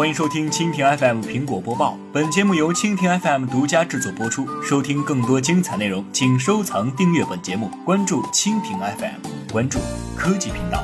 欢迎收听蜻蜓 FM 苹果播报。本节目由蜻蜓 FM 独家制作播出。收听更多精彩内容，请收藏订阅本节目，关注蜻蜓 FM，关注科技频道。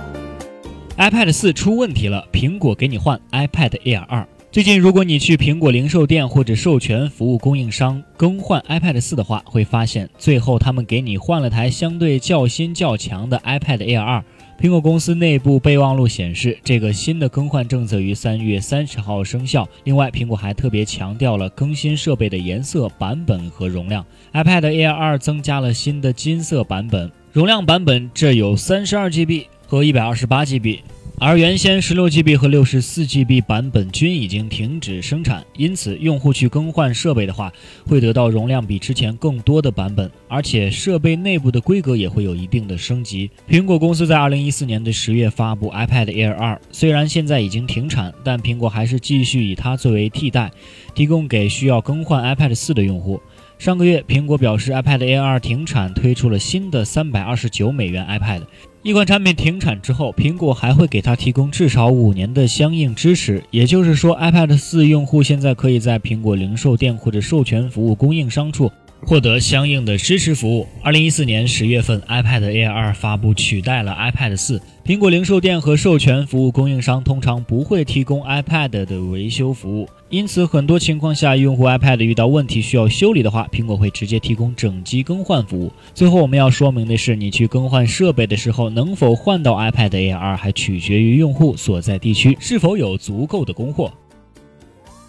iPad 四出问题了，苹果给你换 iPad Air 二。最近，如果你去苹果零售店或者授权服务供应商更换 iPad 四的话，会发现最后他们给你换了台相对较新较强的 iPad Air 二。苹果公司内部备忘录显示，这个新的更换政策于三月三十号生效。另外，苹果还特别强调了更新设备的颜色、版本和容量。iPad Air 二增加了新的金色版本，容量版本这有三十二 GB 和一百二十八 GB。而原先十六 GB 和六十四 GB 版本均已经停止生产，因此用户去更换设备的话，会得到容量比之前更多的版本，而且设备内部的规格也会有一定的升级。苹果公司在二零一四年的十月发布 iPad Air 二，虽然现在已经停产，但苹果还是继续以它作为替代，提供给需要更换 iPad 四的用户。上个月，苹果表示 iPad Air 二停产，推出了新的三百二十九美元 iPad。一款产品停产之后，苹果还会给它提供至少五年的相应支持。也就是说，iPad 四用户现在可以在苹果零售店或者授权服务供应商处获得相应的支持服务。二零一四年十月份，iPad Air 二发布，取代了 iPad 四。苹果零售店和授权服务供应商通常不会提供 iPad 的维修服务，因此很多情况下，用户 iPad 遇到问题需要修理的话，苹果会直接提供整机更换服务。最后我们要说明的是，你去更换设备的时候，能否换到 iPad Air 二，还取决于用户所在地区是否有足够的供货。